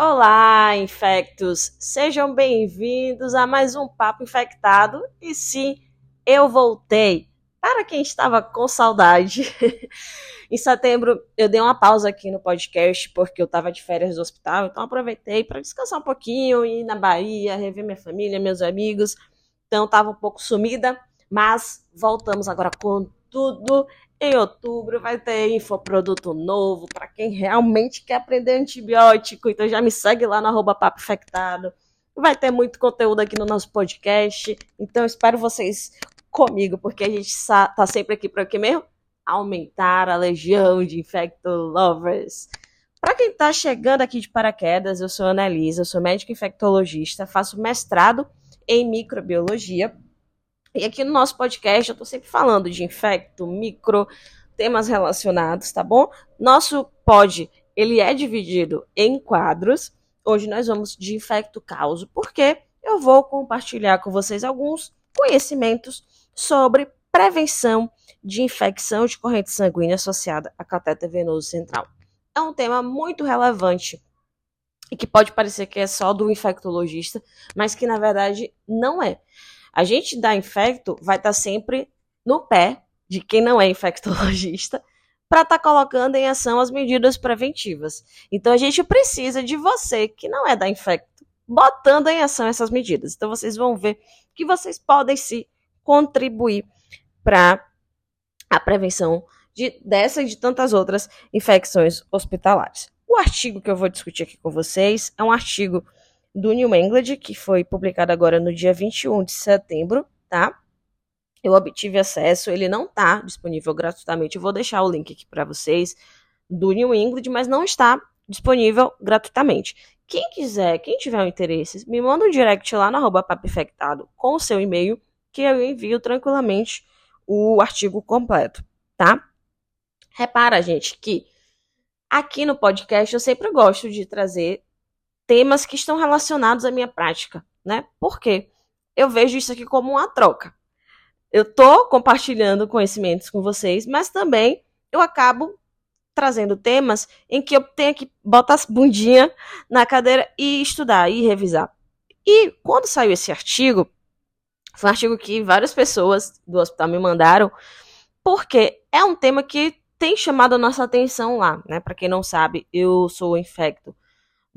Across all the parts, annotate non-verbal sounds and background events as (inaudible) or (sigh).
Olá, infectos! Sejam bem-vindos a mais um Papo Infectado. E sim, eu voltei. Para quem estava com saudade, (laughs) em setembro eu dei uma pausa aqui no podcast porque eu estava de férias do hospital, então aproveitei para descansar um pouquinho, ir na Bahia, rever minha família, meus amigos. Então estava um pouco sumida, mas voltamos agora com tudo em outubro vai ter infoproduto novo para quem realmente quer aprender antibiótico. Então já me segue lá no arroba Papo Infectado. Vai ter muito conteúdo aqui no nosso podcast. Então espero vocês comigo, porque a gente tá sempre aqui para o que mesmo? Aumentar a legião de infecto lovers. Para quem está chegando aqui de paraquedas, eu sou a Annalisa, eu sou médica infectologista, faço mestrado em microbiologia e aqui no nosso podcast eu estou sempre falando de infecto, micro, temas relacionados, tá bom? Nosso pod, ele é dividido em quadros. Hoje nós vamos de infecto causo, porque eu vou compartilhar com vocês alguns conhecimentos sobre prevenção de infecção de corrente sanguínea associada a cateter venoso central. É um tema muito relevante e que pode parecer que é só do infectologista, mas que na verdade não é. A gente da infecto vai estar tá sempre no pé de quem não é infectologista para estar tá colocando em ação as medidas preventivas. Então a gente precisa de você que não é da infecto botando em ação essas medidas. Então vocês vão ver que vocês podem se contribuir para a prevenção de, dessa e de tantas outras infecções hospitalares. O artigo que eu vou discutir aqui com vocês é um artigo do New England, que foi publicado agora no dia 21 de setembro, tá? Eu obtive acesso, ele não está disponível gratuitamente. Eu vou deixar o link aqui para vocês do New England, mas não está disponível gratuitamente. Quem quiser, quem tiver um interesse, me manda um direct lá no arroba papinfectado com o seu e-mail, que eu envio tranquilamente o artigo completo, tá? Repara, gente, que aqui no podcast eu sempre gosto de trazer temas que estão relacionados à minha prática, né? Por quê? Eu vejo isso aqui como uma troca. Eu tô compartilhando conhecimentos com vocês, mas também eu acabo trazendo temas em que eu tenho que botar a bundinha na cadeira e estudar e revisar. E quando saiu esse artigo, foi um artigo que várias pessoas do hospital me mandaram, porque é um tema que tem chamado a nossa atenção lá, né? Para quem não sabe, eu sou infecto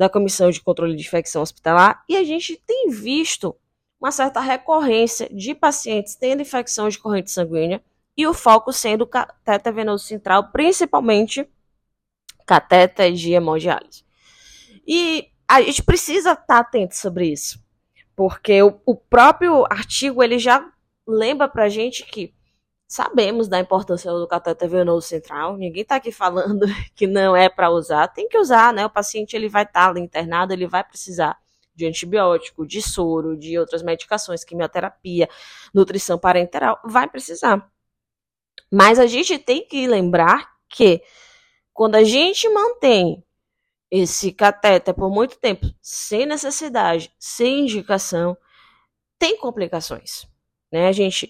da Comissão de Controle de Infecção Hospitalar e a gente tem visto uma certa recorrência de pacientes tendo infecção de corrente sanguínea e o foco sendo cateter venoso central, principalmente cateter de hemodiálise. E a gente precisa estar atento sobre isso, porque o, o próprio artigo ele já lembra para a gente que sabemos da importância do cateter venoso central. Ninguém está aqui falando (laughs) que não é para usar. Tem que usar, né? O paciente ele vai estar tá internado, ele vai precisar de antibiótico, de soro, de outras medicações, quimioterapia, nutrição parenteral, vai precisar. Mas a gente tem que lembrar que quando a gente mantém esse cateter por muito tempo sem necessidade, sem indicação, tem complicações. Né? A gente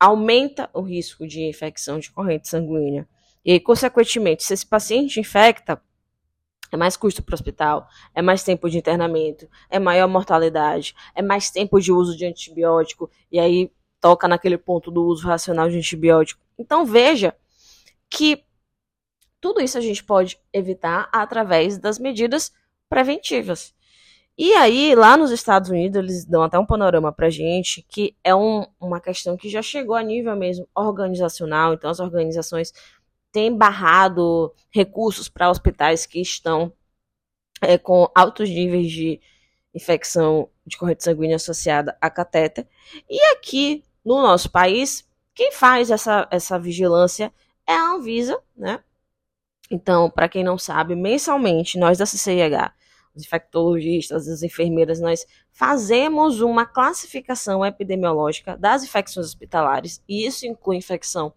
aumenta o risco de infecção de corrente sanguínea. E consequentemente, se esse paciente infecta, é mais custo para o hospital, é mais tempo de internamento, é maior mortalidade, é mais tempo de uso de antibiótico, e aí toca naquele ponto do uso racional de antibiótico. Então veja que tudo isso a gente pode evitar através das medidas preventivas. E aí, lá nos Estados Unidos, eles dão até um panorama pra gente, que é um, uma questão que já chegou a nível mesmo organizacional, então as organizações têm barrado recursos para hospitais que estão é, com altos níveis de infecção de corrente sanguínea associada a catéter. E aqui, no nosso país, quem faz essa, essa vigilância é a Anvisa, né? Então, para quem não sabe, mensalmente, nós da CCIH infectologistas, as enfermeiras, nós fazemos uma classificação epidemiológica das infecções hospitalares, e isso inclui infecção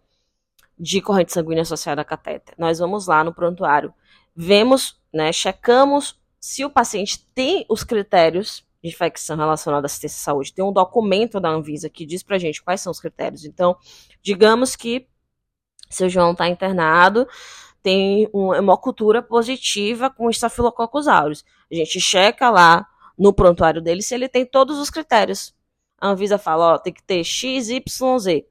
de corrente sanguínea associada a catéter. Nós vamos lá no prontuário, vemos, né, checamos se o paciente tem os critérios de infecção relacionada à assistência à saúde. Tem um documento da Anvisa que diz pra gente quais são os critérios. Então, digamos que seu João está internado, tem uma hemocultura positiva com Staphylococcus aureus. A gente checa lá no prontuário dele se ele tem todos os critérios. A Anvisa fala, ó, tem que ter XYZ.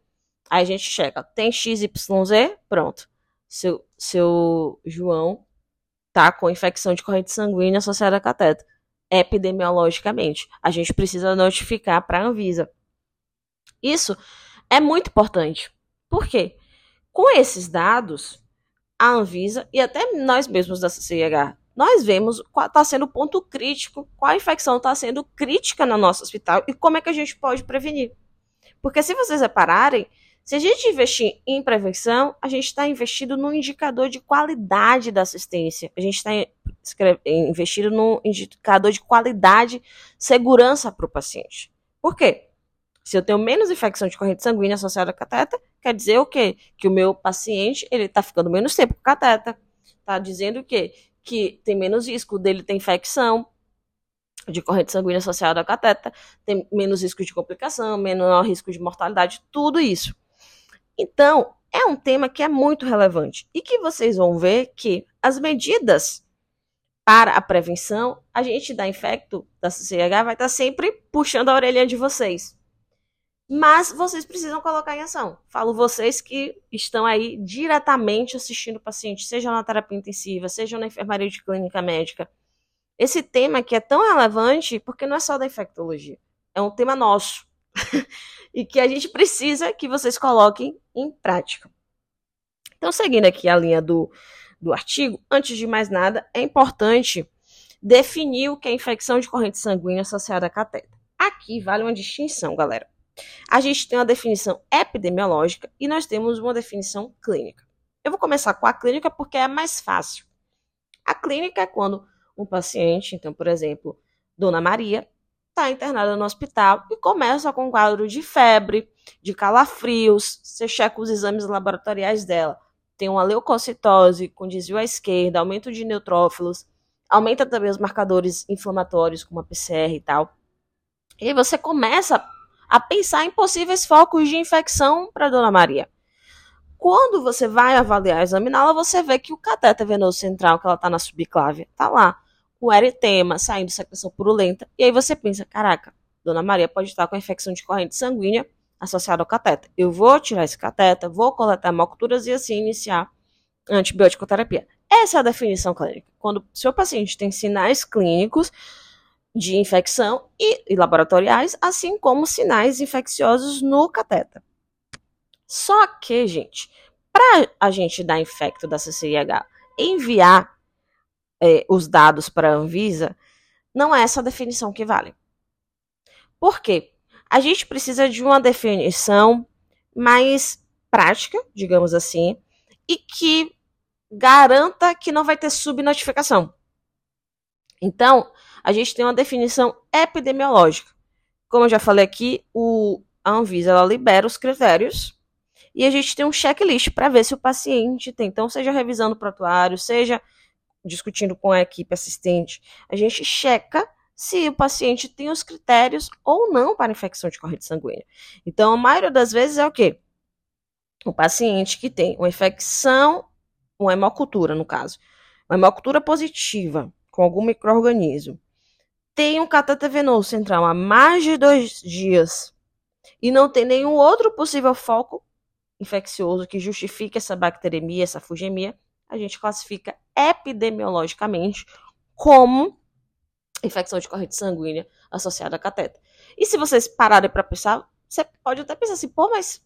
Aí a gente checa, tem XYZ, pronto. Seu, seu João tá com infecção de corrente sanguínea associada a cateto. Epidemiologicamente, a gente precisa notificar para a Anvisa. Isso é muito importante. Por quê? Com esses dados, a Anvisa e até nós mesmos da CCH, nós vemos qual está sendo o ponto crítico, qual a infecção está sendo crítica no nosso hospital e como é que a gente pode prevenir. Porque se vocês repararem, se a gente investir em prevenção, a gente está investindo no indicador de qualidade da assistência. A gente está investindo no indicador de qualidade, segurança para o paciente. Por quê? Se eu tenho menos infecção de corrente sanguínea associada a cateta, quer dizer o quê? Que o meu paciente ele está ficando menos tempo com cateta. Está dizendo o quê? Que tem menos risco dele ter infecção de corrente sanguínea associada a cateta, tem menos risco de complicação, menor risco de mortalidade, tudo isso. Então, é um tema que é muito relevante e que vocês vão ver que as medidas para a prevenção, a gente da infecto da CCH vai estar sempre puxando a orelha de vocês. Mas vocês precisam colocar em ação. Falo vocês que estão aí diretamente assistindo o paciente, seja na terapia intensiva, seja na enfermaria de clínica médica. Esse tema que é tão relevante porque não é só da infectologia, é um tema nosso. (laughs) e que a gente precisa que vocês coloquem em prática. Então, seguindo aqui a linha do, do artigo, antes de mais nada, é importante definir o que é infecção de corrente sanguínea associada a cateter. Aqui vale uma distinção, galera. A gente tem uma definição epidemiológica e nós temos uma definição clínica. Eu vou começar com a clínica porque é mais fácil. A clínica é quando um paciente, então, por exemplo, Dona Maria, está internada no hospital e começa com um quadro de febre, de calafrios, você checa os exames laboratoriais dela. Tem uma leucocitose com desvio à esquerda, aumento de neutrófilos, aumenta também os marcadores inflamatórios, como a PCR e tal. E aí você começa a pensar em possíveis focos de infecção para Dona Maria. Quando você vai avaliar examiná-la, você vê que o cateter venoso central, que ela está na subclávia, está lá com eritema, saindo secreção purulenta. E aí você pensa, caraca, Dona Maria pode estar com infecção de corrente sanguínea associada ao cateter. Eu vou tirar esse cateter, vou coletar hemoculturas e assim iniciar a antibiótico-terapia. Essa é a definição clínica. Quando o seu paciente tem sinais clínicos de infecção e, e laboratoriais, assim como sinais infecciosos no cateter. Só que, gente, para a gente dar infecto da CCIH enviar é, os dados para a Anvisa, não é essa definição que vale. Por quê? A gente precisa de uma definição mais prática, digamos assim, e que garanta que não vai ter subnotificação. Então, a gente tem uma definição epidemiológica. Como eu já falei aqui, o, a Anvisa ela libera os critérios e a gente tem um checklist para ver se o paciente tem. Então, seja revisando o prontuário, seja discutindo com a equipe assistente, a gente checa se o paciente tem os critérios ou não para infecção de corrente sanguínea. Então, a maioria das vezes é o quê? O paciente que tem uma infecção, uma hemocultura, no caso, uma hemocultura positiva com algum microorganismo, tem um cateter venoso central há mais de dois dias e não tem nenhum outro possível foco infeccioso que justifique essa bacteremia, essa fugemia, a gente classifica epidemiologicamente como infecção de corrente sanguínea associada a cateter. E se vocês pararem para pensar, você pode até pensar assim, pô, mas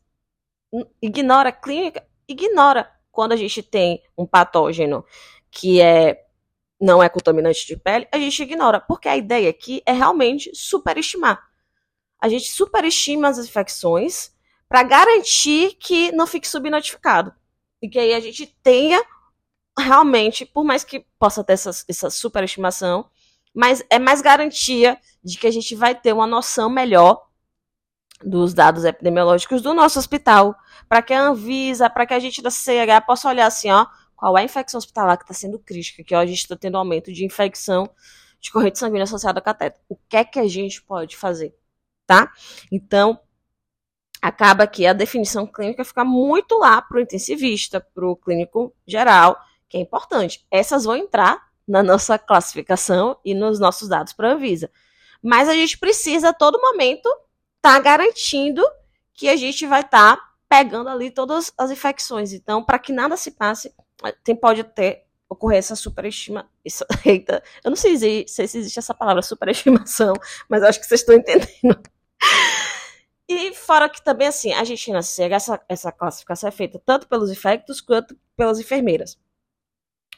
ignora a clínica? Ignora quando a gente tem um patógeno que é não é contaminante de pele, a gente ignora, porque a ideia aqui é realmente superestimar. A gente superestima as infecções para garantir que não fique subnotificado. E que aí a gente tenha realmente, por mais que possa ter essa, essa superestimação, mas é mais garantia de que a gente vai ter uma noção melhor dos dados epidemiológicos do nosso hospital, para que a Anvisa, para que a gente da CH possa olhar assim, ó, qual é a infecção hospitalar que está sendo crítica, que ó, a gente está tendo aumento de infecção de corrente sanguínea associada a cateter. O que é que a gente pode fazer, tá? Então, acaba que a definição clínica fica muito lá para o intensivista, para o clínico geral, que é importante. Essas vão entrar na nossa classificação e nos nossos dados para a Anvisa. Mas a gente precisa, a todo momento, estar tá garantindo que a gente vai estar tá pegando ali todas as infecções. Então, para que nada se passe, tem, pode ter ocorrer essa superestima. Isso, (laughs) eita, eu não sei se, existe essa palavra superestimação, mas acho que vocês estão entendendo. E fora que também, assim, a gente na CEG, essa, essa classificação é feita tanto pelos infectos quanto pelas enfermeiras.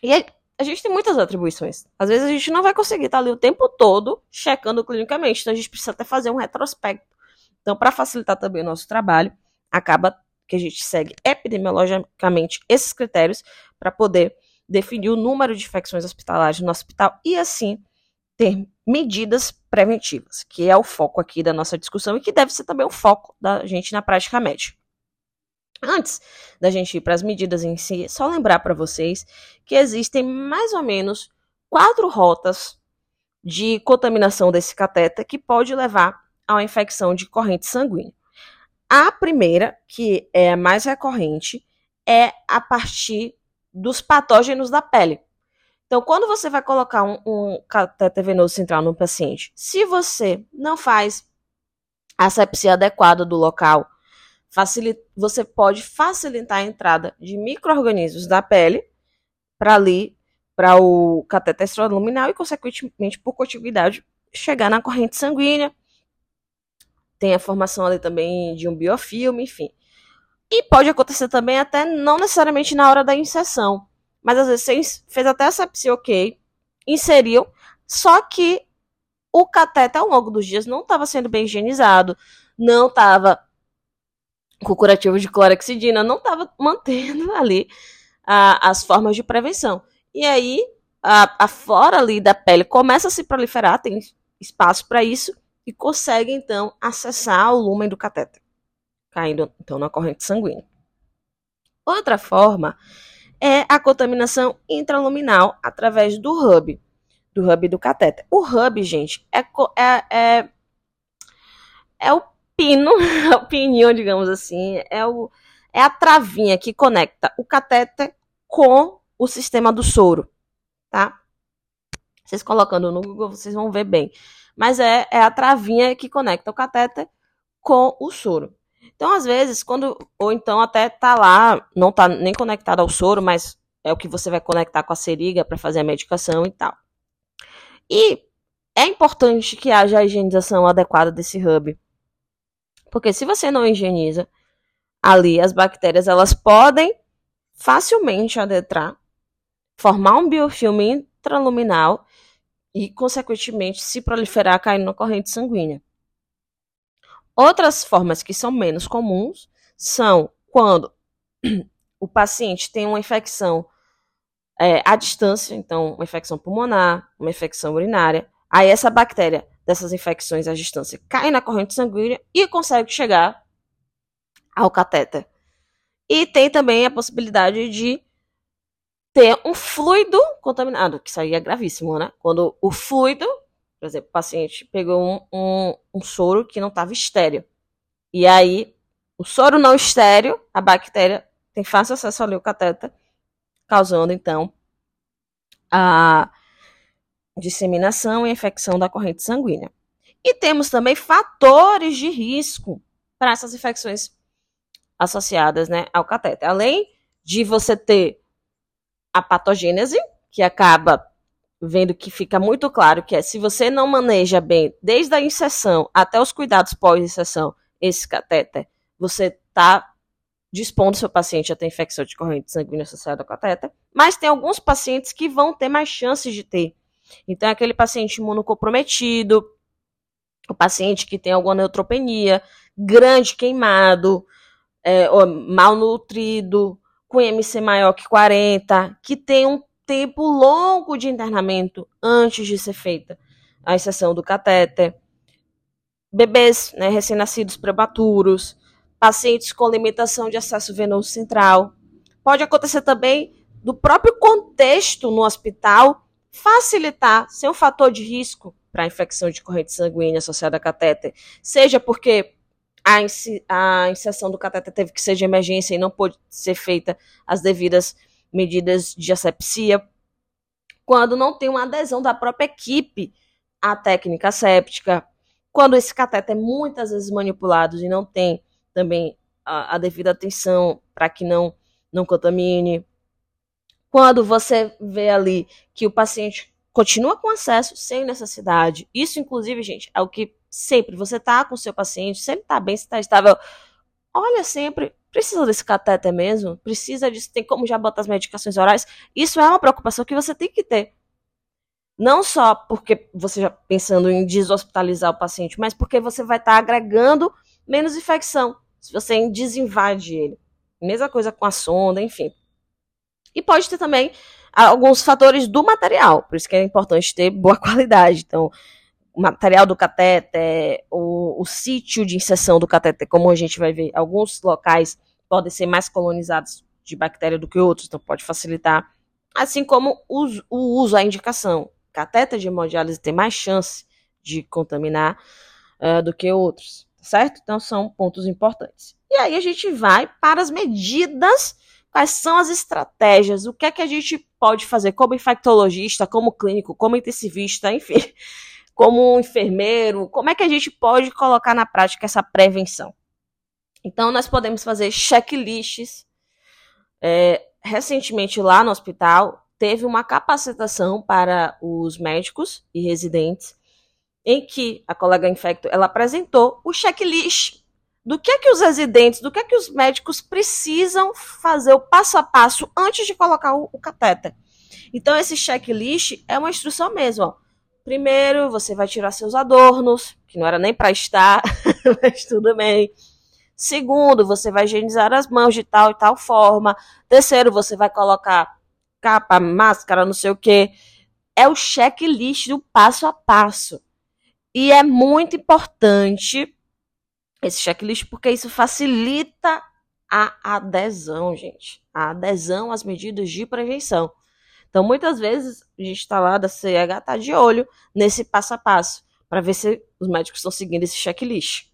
E a, a gente tem muitas atribuições. Às vezes a gente não vai conseguir estar ali o tempo todo checando clinicamente, então a gente precisa até fazer um retrospecto. Então, para facilitar também o nosso trabalho, acaba que a gente segue epidemiologicamente esses critérios para poder definir o número de infecções hospitalares no hospital e assim ter medidas preventivas, que é o foco aqui da nossa discussão e que deve ser também o foco da gente na prática médica. Antes da gente ir para as medidas em si, só lembrar para vocês que existem mais ou menos quatro rotas de contaminação desse cateter que pode levar a uma infecção de corrente sanguínea. A primeira, que é a mais recorrente, é a partir dos patógenos da pele. Então, quando você vai colocar um, um cateter venoso central no paciente, se você não faz a asepsia adequada do local, você pode facilitar a entrada de micro-organismos da pele para ali, para o cateter extraluminal e, consequentemente, por contiguidade, chegar na corrente sanguínea. Tem a formação ali também de um biofilme, enfim. E pode acontecer também até não necessariamente na hora da inserção, mas às vezes você fez até essa psi ok, inseriu, só que o cateter ao longo dos dias não estava sendo bem higienizado, não estava com curativo de clorexidina, não estava mantendo (laughs) ali a, as formas de prevenção. E aí a, a flora ali da pele começa a se proliferar, tem espaço para isso, e consegue então acessar o lumen do cateter caindo então na corrente sanguínea. Outra forma é a contaminação intraluminal através do hub, do hub do catéter. O hub, gente, é, é, é, é o pino, é (laughs) o pininho, digamos assim, é, o, é a travinha que conecta o catéter com o sistema do soro, tá? Vocês colocando no Google, vocês vão ver bem. Mas é, é a travinha que conecta o catéter com o soro. Então, às vezes, quando. Ou então até tá lá, não tá nem conectado ao soro, mas é o que você vai conectar com a seringa para fazer a medicação e tal. E é importante que haja a higienização adequada desse hub. Porque se você não higieniza ali, as bactérias elas podem facilmente adentrar, formar um biofilme intraluminal e, consequentemente, se proliferar caindo na corrente sanguínea. Outras formas que são menos comuns são quando o paciente tem uma infecção é, à distância, então uma infecção pulmonar, uma infecção urinária. Aí essa bactéria dessas infecções à distância cai na corrente sanguínea e consegue chegar ao catéter. E tem também a possibilidade de ter um fluido contaminado, que isso aí é gravíssimo, né? Quando o fluido por exemplo, o paciente pegou um, um, um soro que não estava estéreo. E aí, o soro não estéreo, a bactéria tem fácil acesso ao cateter, causando, então, a disseminação e infecção da corrente sanguínea. E temos também fatores de risco para essas infecções associadas né, ao cateter. Além de você ter a patogênese, que acaba vendo que fica muito claro que é se você não maneja bem, desde a inserção até os cuidados pós-inserção, esse catéter, você está dispondo seu paciente a ter infecção de corrente sanguínea associada ao catéter, mas tem alguns pacientes que vão ter mais chances de ter. Então, é aquele paciente imunocomprometido, o paciente que tem alguma neutropenia, grande queimado, é, malnutrido, com IMC maior que 40, que tem um tempo longo de internamento antes de ser feita a exceção do catéter. Bebês né, recém-nascidos prematuros, pacientes com limitação de acesso venoso central. Pode acontecer também do próprio contexto no hospital facilitar ser um fator de risco para a infecção de corrente sanguínea associada a catéter, seja porque a, inserção do catéter teve que ser de emergência e não pôde ser feita as devidas medidas de asepsia, quando não tem uma adesão da própria equipe à técnica séptica, quando esse cateter é muitas vezes manipulado e não tem também a, a devida atenção para que não, não contamine, quando você vê ali que o paciente continua com acesso sem necessidade, isso inclusive, gente, é o que sempre você tá com o seu paciente, se ele tá bem, se tá estável, olha sempre, precisa desse cateter mesmo? Precisa disso? Tem como já botar as medicações orais? Isso é uma preocupação que você tem que ter. Não só porque você já pensando em deshospitalizar o paciente, mas porque você vai estar tá agregando menos infecção se você desinvade ele. Mesma coisa com a sonda, enfim. E pode ter também alguns fatores do material, por isso que é importante ter boa (laughs) qualidade. Então, o material do cateter, o, o sítio de inserção do cateter, como a gente vai ver, alguns locais podem ser mais colonizados de bactéria do que outros, então pode facilitar. Assim como o, o uso, a indicação. Cateter de hemodiálise tem mais chance de contaminar uh, do que outros, certo? Então são pontos importantes. E aí a gente vai para as medidas, quais são as estratégias, o que é que a gente pode fazer como infectologista, como clínico, como intensivista, enfim como um enfermeiro, como é que a gente pode colocar na prática essa prevenção? Então, nós podemos fazer checklists. É, recentemente, lá no hospital, teve uma capacitação para os médicos e residentes, em que a colega infecto ela apresentou o checklist do que é que os residentes, do que é que os médicos precisam fazer o passo a passo antes de colocar o, o catéter. Então, esse checklist é uma instrução mesmo. Ó Primeiro, você vai tirar seus adornos, que não era nem para estar, (laughs) mas tudo bem. Segundo, você vai higienizar as mãos de tal e tal forma. Terceiro, você vai colocar capa, máscara, não sei o que. É o checklist do passo a passo. E é muito importante esse checklist porque isso facilita a adesão, gente. A adesão às medidas de prevenção. Então, muitas vezes, a gente está lá da CH, tá de olho nesse passo a passo, para ver se os médicos estão seguindo esse checklist.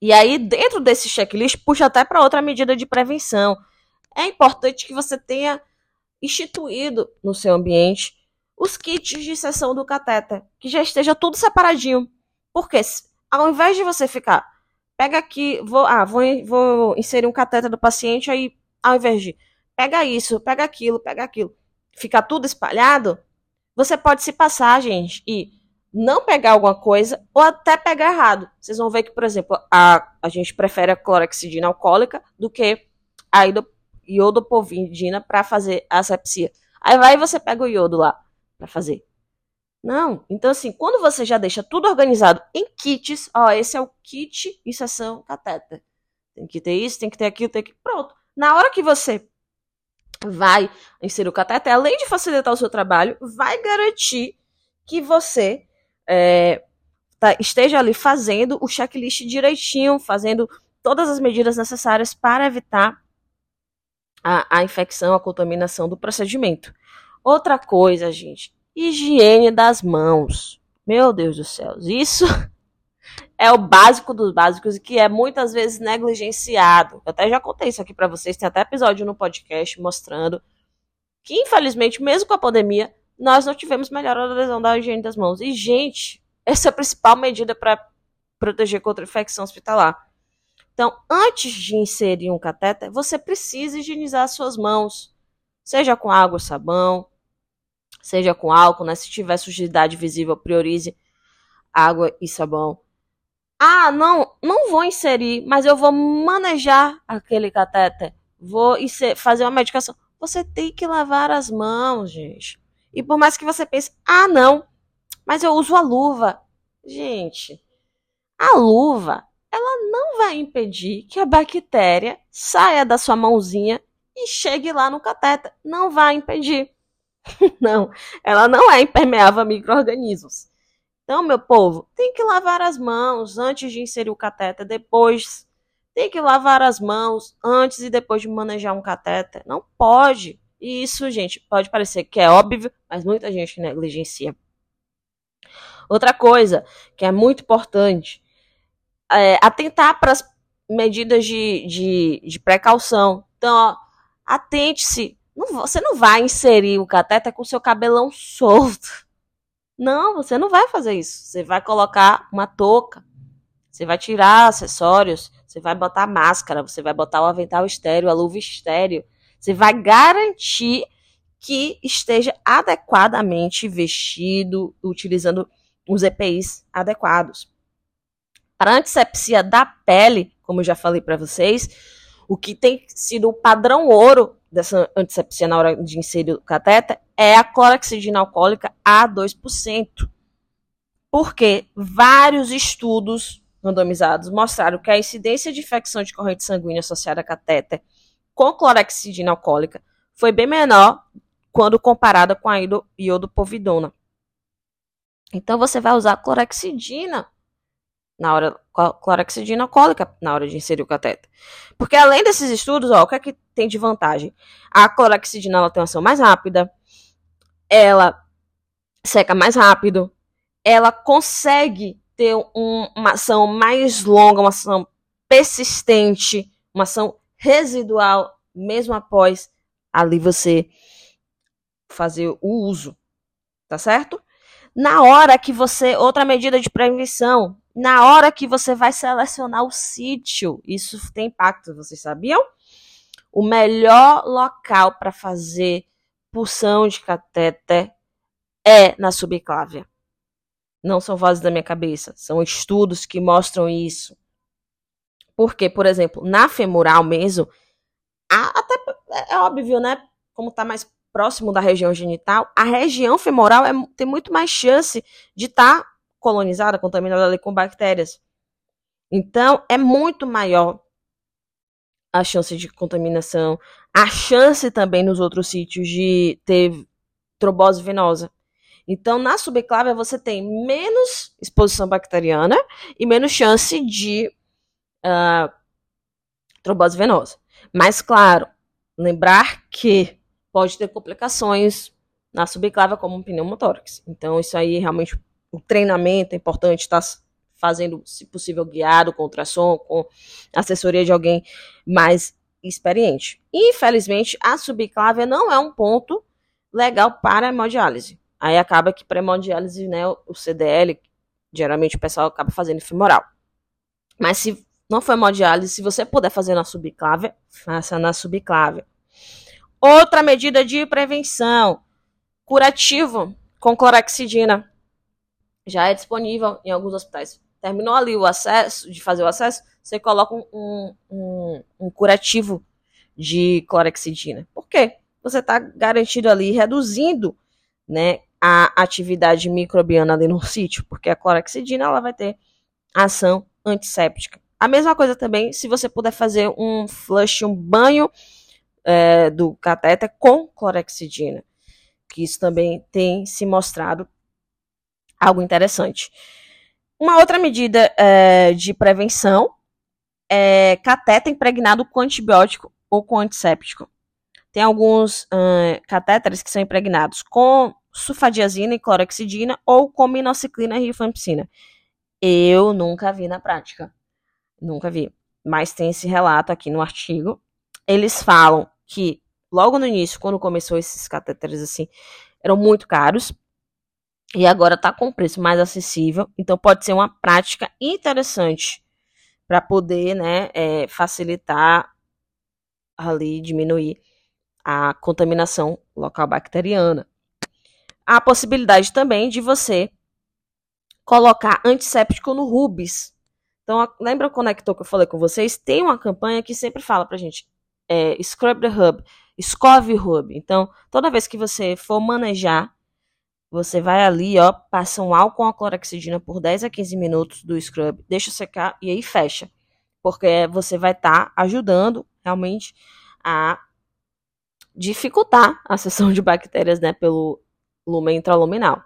E aí, dentro desse checklist, puxa até para outra medida de prevenção. É importante que você tenha instituído no seu ambiente os kits de sessão do cateter, que já esteja tudo separadinho. Porque ao invés de você ficar, pega aqui, vou, ah, vou, vou inserir um cateter do paciente, aí ao invés de pega isso, pega aquilo, pega aquilo, fica tudo espalhado, você pode se passar, gente, e não pegar alguma coisa ou até pegar errado. Vocês vão ver que, por exemplo, a, a gente prefere a clorexidina alcoólica do que a iodopovidina para fazer a asepsia. Aí vai e você pega o iodo lá para fazer. Não. Então, assim, quando você já deixa tudo organizado em kits, ó, esse é o kit inserção catéter. Tem que ter isso, tem que ter aquilo, tem que. Pronto. Na hora que você vai inserir o cateter, além de facilitar o seu trabalho, vai garantir que você é, tá, esteja ali fazendo o checklist direitinho, fazendo todas as medidas necessárias para evitar a, a infecção, a contaminação do procedimento. Outra coisa, gente, higiene das mãos. Meu Deus do céu, isso é o básico dos básicos que é muitas vezes negligenciado. Eu até já contei isso aqui para vocês, tem até episódio no podcast mostrando que, infelizmente, mesmo com a pandemia, nós não tivemos melhor adesão da higiene das mãos. E, gente, essa é a principal medida para proteger contra infecção hospitalar. Então, antes de inserir um catéter, você precisa higienizar suas mãos, seja com água ou sabão, seja com álcool, né? Se tiver sujidade visível, priorize água e sabão. Ah, não, não vou inserir, mas eu vou manejar aquele catéter. Vou fazer uma medicação. Você tem que lavar as mãos, gente. E por mais que você pense, ah, não, mas eu uso a luva. Gente, a luva, ela não vai impedir que a bactéria saia da sua mãozinha e chegue lá no catéter. Não vai impedir. (laughs) não, ela não é impermeável a micro-organismos. Então, meu povo, tem que lavar as mãos antes de inserir o cateter, depois tem que lavar as mãos antes e depois de manejar um cateter. Não pode. E isso, gente, pode parecer que é óbvio, mas muita gente negligencia. Outra coisa que é muito importante é atentar para as medidas de, de, de precaução. Então, atente-se. Você não vai inserir o cateter com seu cabelão (laughs) solto. Não, você não vai fazer isso. Você vai colocar uma touca. Você vai tirar acessórios. Você vai botar máscara. Você vai botar o avental estéreo, a luva estéreo. Você vai garantir que esteja adequadamente vestido, utilizando os EPIs adequados. Para antisepsia da pele, como eu já falei para vocês, o que tem sido o padrão ouro dessa antisepsia na hora de inserir o cateter é a clorexidina alcoólica a 2%. Porque vários estudos randomizados mostraram que a incidência de infecção de corrente sanguínea associada a catéter com clorexidina alcoólica foi bem menor quando comparada com a iodopovidona. Então você vai usar clorexidina na hora clorexidina alcoólica na hora de inserir o cateter. Porque além desses estudos, ó, o que é que tem de vantagem? A clorexidina ela tem uma ação mais rápida, ela seca mais rápido, ela consegue ter um, uma ação mais longa, uma ação persistente, uma ação residual, mesmo após ali você fazer o uso, tá certo? Na hora que você, outra medida de prevenção, na hora que você vai selecionar o sítio, isso tem impacto, vocês sabiam? O melhor local para fazer pulsão de catéter é na subclávia. Não são vozes da minha cabeça, são estudos que mostram isso. Porque, por exemplo, na femoral mesmo, até é óbvio, né? Como está mais próximo da região genital, a região femoral é, tem muito mais chance de estar tá colonizada, contaminada ali com bactérias. Então, é muito maior a chance de contaminação, a chance também nos outros sítios de ter trombose venosa. Então, na subclávia, você tem menos exposição bacteriana e menos chance de uh, trombose venosa. Mas, claro, lembrar que pode ter complicações na subclávia, como um pneumotórax. Então, isso aí realmente o treinamento é importante, estar tá fazendo, se possível, guiado com ultrassom, com assessoria de alguém mais experiente. Infelizmente, a subclávia não é um ponto legal para hemodiálise. Aí acaba que para hemodiálise, né, o CDL, geralmente o pessoal acaba fazendo femoral. Mas se não for hemodiálise, se você puder fazer na subclávia, faça na subclávia. Outra medida de prevenção, curativo com clorexidina já é disponível em alguns hospitais. Terminou ali o acesso, de fazer o acesso, você coloca um, um, um curativo de clorexidina. Por quê? Você está garantido ali, reduzindo né, a atividade microbiana ali no sítio, porque a clorexidina ela vai ter ação antisséptica. A mesma coisa também se você puder fazer um flush, um banho é, do catéter com clorexidina, que isso também tem se mostrado algo interessante. Uma outra medida é, de prevenção é catéter impregnado com antibiótico ou com antisséptico. Tem alguns uh, catéteres que são impregnados com sulfadiazina e clorexidina ou com minociclina e rifampicina. Eu nunca vi na prática. Nunca vi. Mas tem esse relato aqui no artigo. Eles falam que logo no início, quando começou esses catéteres assim, eram muito caros e agora está com preço mais acessível. Então pode ser uma prática interessante para poder né, é, facilitar ali, diminuir a contaminação local bacteriana. Há a possibilidade também de você colocar antisséptico no rubis. Então, lembra o conector que eu falei com vocês? Tem uma campanha que sempre fala pra gente, é, scrub the hub, escove o hub. Então, toda vez que você for manejar você vai ali, ó, passa um álcool a clorexidina por 10 a 15 minutos do scrub, deixa secar e aí fecha. Porque você vai estar tá ajudando realmente a dificultar a seção de bactérias, né, pelo lumen intraluminal.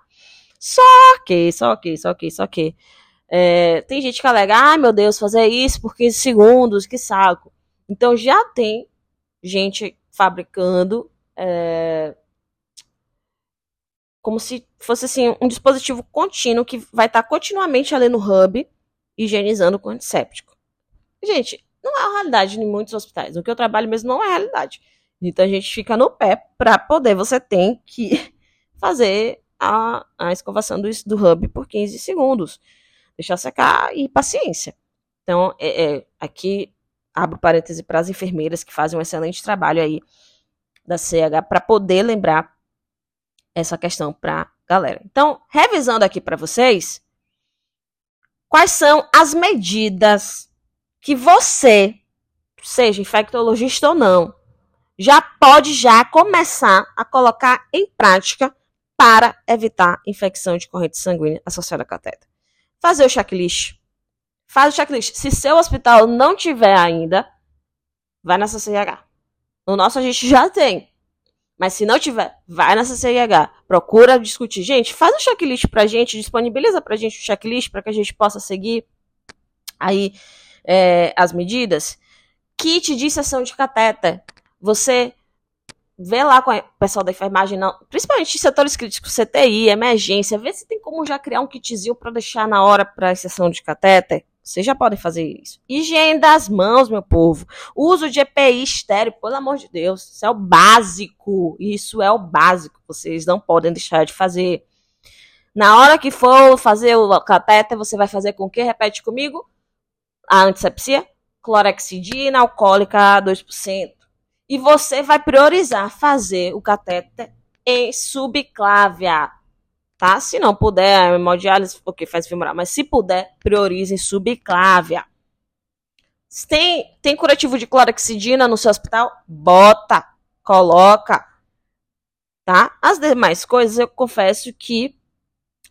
Só que, só que, só que, só que. É, tem gente que alega, ai ah, meu Deus, fazer isso por 15 segundos, que saco. Então já tem gente fabricando é, como se fosse assim um dispositivo contínuo que vai estar tá continuamente ali no hub higienizando com antisséptico. Gente, não é a realidade em muitos hospitais. O que eu trabalho mesmo não é a realidade. Então a gente fica no pé para poder, você tem que (laughs) fazer a, a escovação do, do hub por 15 segundos. Deixar secar e paciência. Então, é, é, aqui abro parêntese para as enfermeiras que fazem um excelente trabalho aí da CH para poder lembrar essa questão para galera. Então, revisando aqui para vocês, quais são as medidas que você, seja infectologista ou não, já pode já começar a colocar em prática para evitar infecção de corrente sanguínea associada a catéter. Fazer o checklist. Faz o checklist. Se seu hospital não tiver ainda, vai nessa CIH. No nosso a gente já tem. Mas se não tiver, vai nessa CIH. Procura discutir. Gente, faz um checklist pra gente, disponibiliza pra gente o um checklist para que a gente possa seguir aí é, as medidas. Kit de sessão de catéter. Você vê lá com o pessoal da enfermagem, não, principalmente setores críticos, CTI, emergência, vê se tem como já criar um kitzinho para deixar na hora para sessão de catéter. Vocês já podem fazer isso. Higiene das mãos, meu povo. Uso de EPI estéreo, pelo amor de Deus. Isso é o básico. Isso é o básico. Vocês não podem deixar de fazer. Na hora que for fazer o catéter, você vai fazer com o quê? Repete comigo. A antisepsia. Clorexidina alcoólica 2%. E você vai priorizar fazer o catéter em subclávia tá? Se não puder, hemodiálise, porque faz femoral, mas se puder, priorize subclávia. Tem, tem curativo de cloroxidina no seu hospital? Bota, coloca, tá? As demais coisas eu confesso que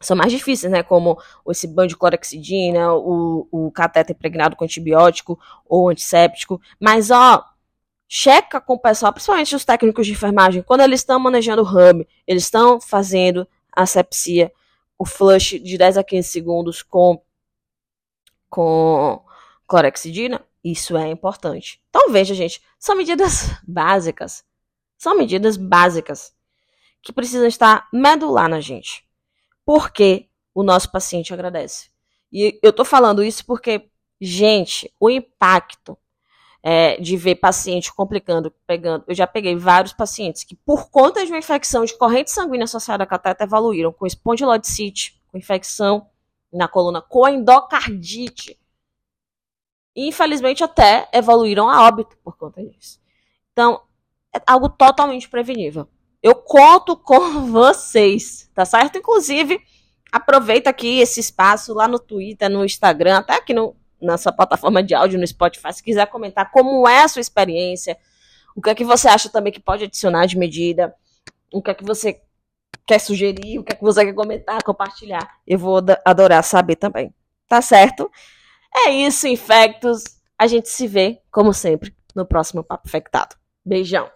são mais difíceis, né? Como esse banho de cloroxidina, o, o cateter impregnado com antibiótico ou antisséptico. Mas, ó, checa com o pessoal, principalmente os técnicos de enfermagem, quando eles estão manejando o hub, eles estão fazendo asepsia, o flush de 10 a 15 segundos com, com clorexidina, isso é importante. Então veja, gente, são medidas (laughs) básicas. São medidas básicas que precisam estar medular na gente. Porque o nosso paciente agradece. E eu tô falando isso porque, gente, o impacto é, de ver paciente complicando, pegando. Eu já peguei vários pacientes que, por conta de uma infecção de corrente sanguínea associada a cateter, evoluíram com espondilodicite, com infecção na coluna, com endocardite. E, infelizmente, até evoluíram a óbito por conta disso. Então, é algo totalmente prevenível. Eu conto com (laughs) vocês, tá certo? Inclusive, aproveita aqui esse espaço lá no Twitter, no Instagram, até aqui no, na sua plataforma de áudio no Spotify, se quiser comentar como é a sua experiência, o que é que você acha também que pode adicionar de medida, o que é que você quer sugerir, o que é que você quer comentar, compartilhar. Eu vou adorar saber também. Tá certo? É isso, infectos. A gente se vê, como sempre, no próximo Papo Infectado. Beijão.